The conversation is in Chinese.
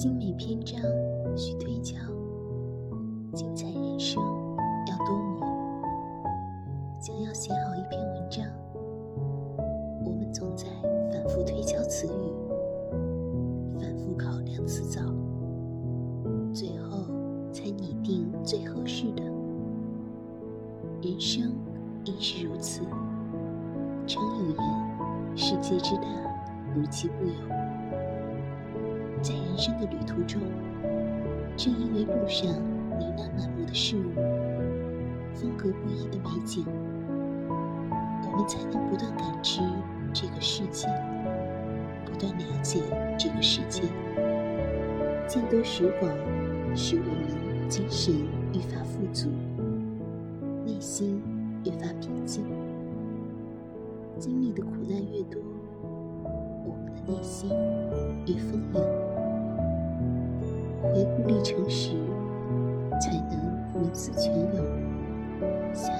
精美篇章需推敲，精彩人生要多磨。想要写好一篇文章，我们总在反复推敲词语，反复考量词藻，最后才拟定最合适的。人生亦是如此。常有言：世界之大，无奇不有。人生的旅途中，正因为路上琳琅满目的事物，风格不一的美景，我们才能不断感知这个世界，不断了解这个世界。见多识广，使我们精神愈发富足，内心越发平静。经历的苦难越多，我们的内心越丰盈。回顾历程时才能如此前有。下